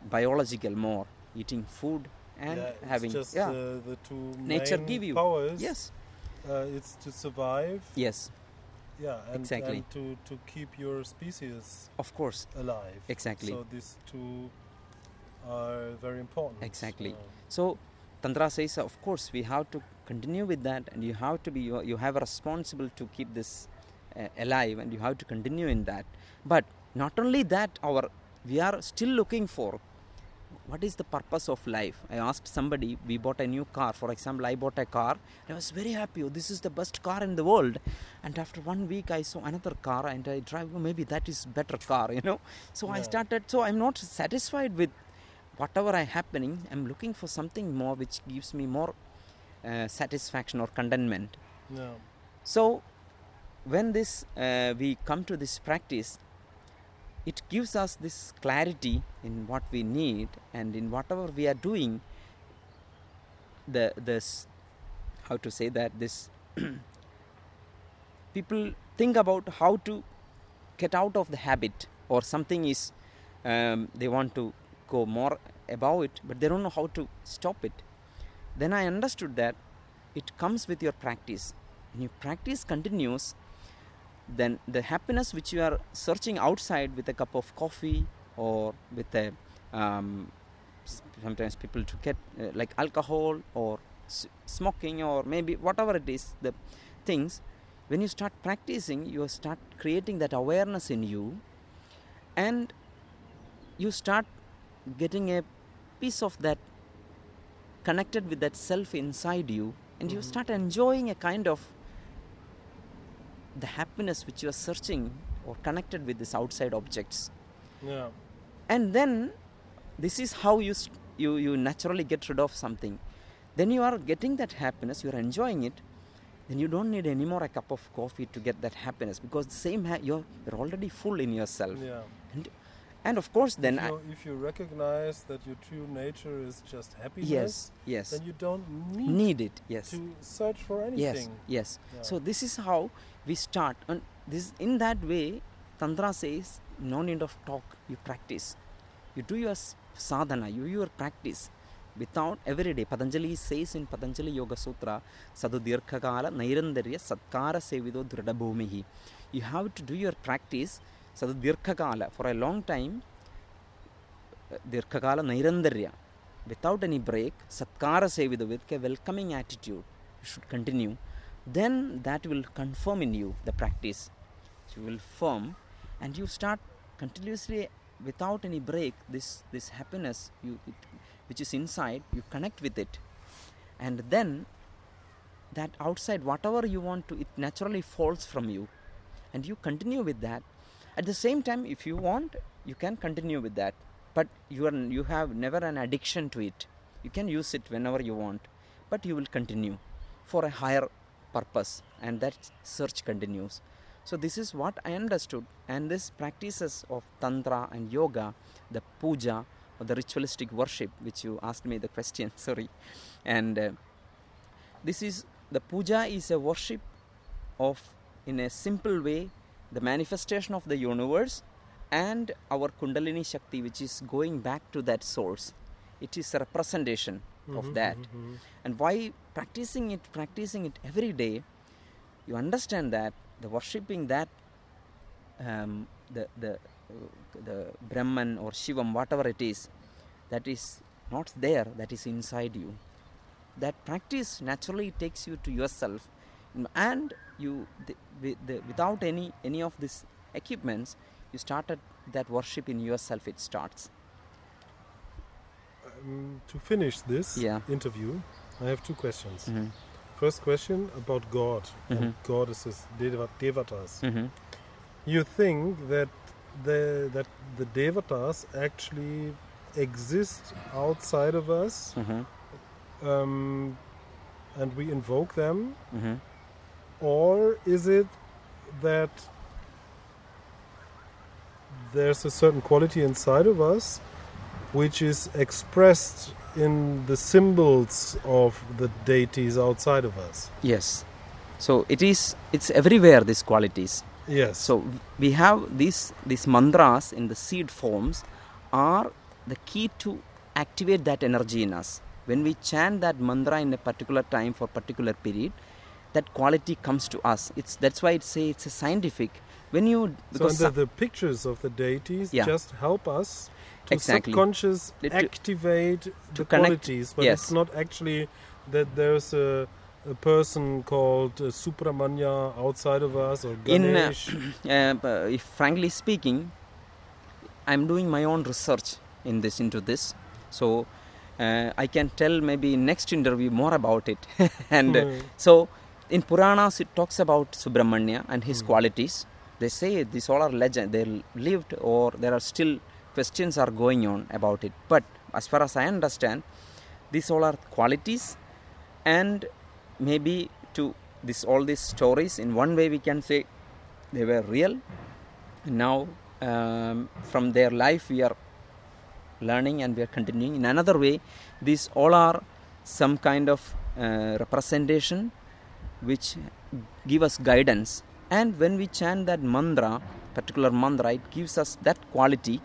B: biological more eating food and
A: yeah, it's
B: having
A: just
B: yeah
A: uh, the two
B: Nature give you.
A: powers.
B: yes
A: Uh, it's to survive.
B: yes
A: Yeah, and,
B: Exactly.
A: and to, to keep your species
B: of course
A: alive.
B: Exactly.
A: So these two are very important.
B: Exactly. So Tantra says, of course, we have to continue with that, and you have to be you, you have a responsible to keep this uh, alive, and you have to continue in that. But not only that, our we are still looking for what is the purpose of life. I asked somebody, we bought a new car. For example, I bought a car. I was very happy. Oh, this is the best car in the world. And after one week, I saw another car, and I drive. Oh, maybe that is better car, you know. So I started. So I'm not satisfied with whatever I happening. I'm looking for something more which gives me more uh, satisfaction or contentment.
A: yeah.
B: So, when this uh, we come to this practice, it gives us this clarity in what we need and in whatever we are doing. The this how to say that this people think about how to get out of the habit or something is um, they want to go more above it but they don't know how to stop it then i understood that it comes with your practice when your practice continues then the happiness which you are searching outside with a cup of coffee or with a um, sometimes people to get uh, like alcohol or s- smoking or maybe whatever it is the things when you start practicing you start creating that awareness in you and you start getting a piece of that connected with that self inside you and you start enjoying a kind of the happiness which you are searching or connected with these outside objects
A: Yeah.
B: and then this is how you you you naturally get rid of something then you are getting that happiness you are enjoying it then you don't need any more a cup of coffee to get that happiness because the same ha- you're, you're already full in yourself
A: Yeah.
B: and and of course then
A: if,
B: I,
A: you, if you recognize that your true nature is just happiness,
B: yes yes.
A: then you don't need,
B: need it yes.
A: to search for anything.
B: yes.
A: Yeah.
B: so this is how we start. And this in that way tantra says no need of talk. You practice. You do your sadhana. You your practice. Without every day patanjali says in patanjali yoga sutra sadhu dirghakala nairandarya satkara sevido dhrida bhumihi you have to do your practice dirghakala for a long time uh, dirghakala nairandarya without any break satkara sevido with a welcoming attitude you should continue. Then that will confirm in you the practice. You will firm and you start continuously without any break this this happiness which is inside you connect with it. And then that outside whatever you want to it naturally falls from you. And you continue with that at the same time if you want you can continue with that. But you are you have never an addiction to it. You can use it whenever you want but you will continue for a higher purpose and that search continues. So this is what i understood and this practices of tantra and yoga the puja or the ritualistic worship which you asked me the question sorry. And uh, this is the puja is a worship of in a simple way the manifestation of the universe and our kundalini shakti which is going back to that source. It is a representation of
A: Mhm,
B: that.
A: mhm, mhm.
B: and why practicing it practicing it every day you understand that the worshipping that um, the the the brahman or shivam whatever it is that is not there that is inside you. That practice naturally takes you to yourself and you the, with the, without any any of these equipments you started that worship in yourself it starts
A: Um, to finish this
B: Yeah.
A: interview, I have two questions.
B: mm-hmm.
A: First question about God
B: Mhm.
A: and goddesses, deva- devatas.
B: Mm-hmm.
A: You think that the that the devatas actually exist outside of us,
B: Mm-hmm.
A: um, and we invoke them,
B: Mm-hmm.
A: Or is it that there's a certain quality inside of us which is expressed in the symbols of the deities outside of us?
B: yes so it is it's everywhere these qualities
A: Yes.
B: so we have these these mantras in the seed forms are the key to activate that energy in us when we chant that mantra in a particular time for particular period that quality comes to us it's that's why it say it's a scientific when you
A: So
B: because
A: and the, the pictures of the deities
B: Yeah.
A: just help us to
B: Exactly.
A: subconscious
B: To-
A: activate
B: to
A: the
B: connect-
A: qualities, but
B: yes.
A: it's not actually that there's a, a person called uh, Subramanya outside of us or
B: In, uh,
A: Ganesh.
B: uh, if frankly speaking i'm doing my own research in this into this so uh, i can tell maybe next interview more about it and uh,
A: Mm.
B: so in puranas it talks about subramanya and his
A: Mm.
B: qualities. They say these all are legend they lived or there are still questions are going on about it. But as far as i understand these all are qualities and maybe to this all these stories in one way we can say they were real. Now um, from their life we are learning and we are continuing. In another way these all are some kind of uh, representation which give us guidance. And when we chant that mantra particular mantra it gives us that quality.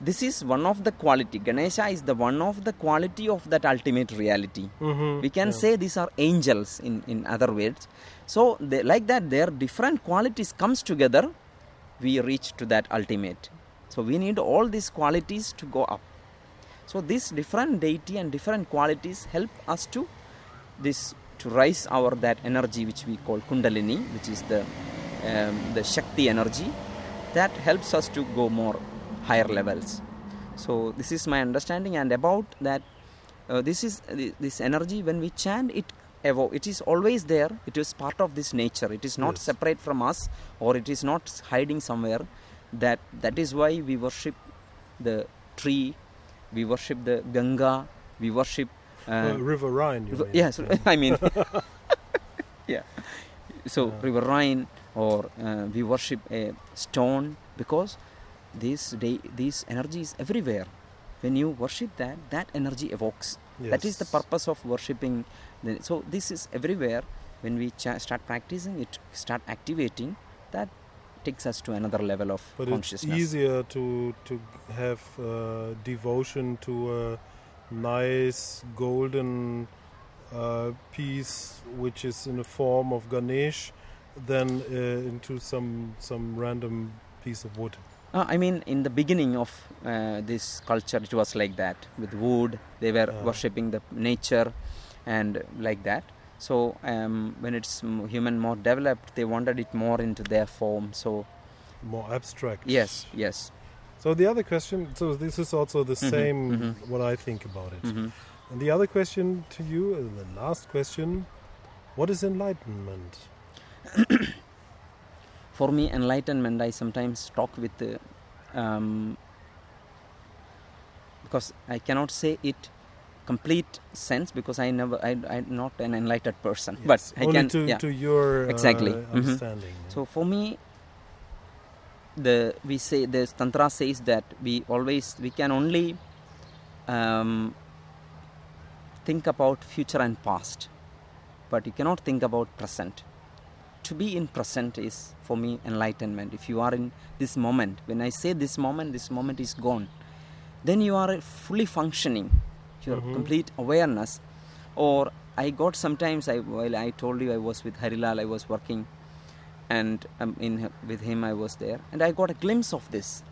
B: This is one of the quality. Ganesha is the one of the quality of that ultimate reality.
A: Mhm,
B: we can
A: yeah.
B: say these are angels in, in other words. So they, like that their different qualities comes together we reach to that ultimate. So we need all these qualities to go up. So this different deity and different qualities help us to this to rise our that energy which we call kundalini which is the um, the shakti energy that helps us to go more higher levels. So this is my understanding and about that uh, this is this energy when we chant it evo- it is always there it is part of this nature. It is not
A: Yes.
B: separate from us or it is not hiding somewhere. That that is why we worship the tree we worship the ganga we worship uh,
A: Uh, River Rhine.
B: River-
A: mean.
B: yes, I mean, yeah. So
A: Yeah.
B: River Rhine, or uh, we worship a stone because this day, this energy is everywhere. When you worship that, that energy evokes. That is the purpose of worshiping. So this is everywhere. When we cha- start practicing it, start activating, that takes us to another level of
A: But it's
B: consciousness.
A: easier to to have uh, devotion to a nice golden uh, piece, which is in the form of Ganesh, than uh, into some some random piece of wood.
B: Uh, I mean, in the beginning of uh, this culture, it was like that with wood. They were
A: Ah.
B: worshipping the nature, and like that. So um, when it's human more developed, they wanted it more into their form. So
A: More abstract.
B: yes, yes.
A: So the other question. So this is also the
B: Mhm,
A: same.
B: mhm.
A: What I think about it.
B: hmm
A: And the other question to you, and the last question, what is enlightenment?
B: For me, enlightenment, I sometimes talk with the, um, because I cannot say it complete sense because I never, I, I'm not an enlightened person.
A: Yes,
B: But I
A: only
B: can,
A: to,
B: yeah.
A: to your uh,
B: Exactly. Mhm.
A: understanding.
B: So for me, the we say the tantra says that we always we can only um, think about future and past, but you cannot think about present. To be in present is for me enlightenment. If you are in this moment, when I say this moment, this moment is gone, then you are fully functioning. Your
A: Mhm.
B: complete awareness. Or I got sometimes I while I told you I was with Harilal, I was working and um, in with him I was there, and I got a glimpse of this,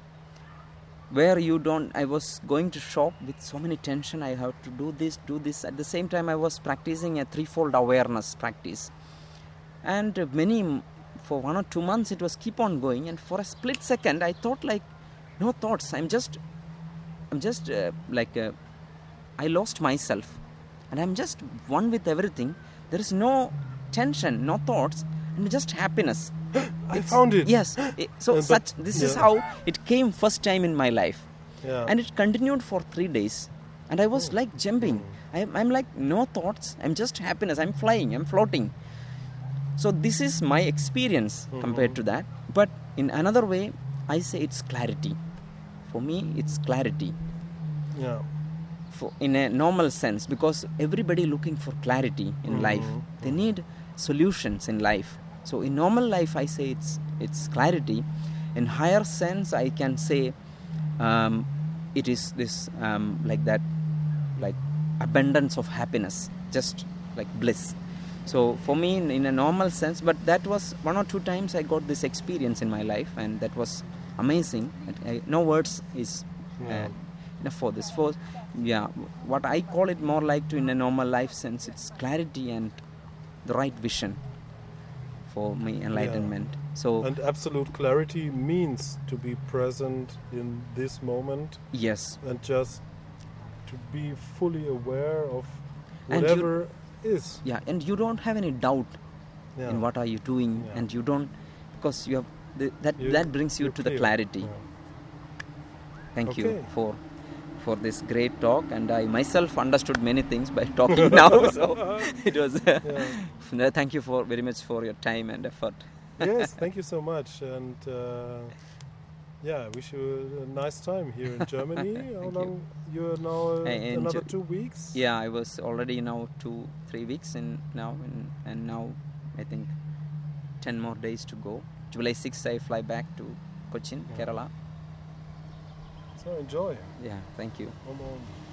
B: where you don't. I was going to shop with so many tension. I have to do this, do this. At the same time, I was practicing a threefold awareness practice, and many for one or two months it was keep on going. And for a split second, I thought like, no thoughts. I'm just, I'm just uh, like, uh, I lost myself, and I'm just one with everything. There is no tension, no thoughts, just happiness.
A: I
B: It's-
A: found it.
B: Yes. I- So
A: Uh, but-
B: such this is how it came first time in my life,
A: Yeah.
B: and it continued for three days, and I was
A: Oh.
B: like jumping. I'm, I'm like no thoughts. I'm just happiness. I'm flying. I'm floating. So this is my experience compared to that. But in another way, I say it's clarity. For me, it's clarity.
A: yeah.
B: For, in a normal sense, because everybody looking for clarity in life.
A: Mhm,
B: They need solutions in life. So in normal life, I say it's it's clarity. In higher sense, I can say um, it is this um, like that, like abundance of happiness, just like bliss. So for me, in, in a normal sense, but that was one or two times I got this experience in my life, and that was amazing. I, no words is uh, enough for this. For yeah, what I call it more like to in a normal life sense, it's clarity and the right vision for me enlightenment. So
A: And absolute clarity means to be present in this moment
B: yes,
A: and just to be fully aware of
B: And you-
A: whatever is.
B: yeah, and you don't have any doubt
A: Yeah.
B: in what are you doing,
A: Yeah.
B: and you don't because you have the, that
A: You-
B: that brings you to the clarity.
A: Yeah.
B: Thank you for for this great talk, and I myself understood many things by talking now. So it was.
A: Yeah.
B: thank you for very much for your time and effort.
A: yes, thank you so much. And uh, yeah, I wish you a nice time here in Germany. How
B: Thank you.
A: long you're now? Uh, another two weeks.
B: Yeah, I was already now two, three weeks in now, and, and now I think ten more days to go. July 6th, I fly back to Cochin,
A: Yeah.
B: Kerala.
A: So enjoy.
B: Yeah, thank you.
A: Come on.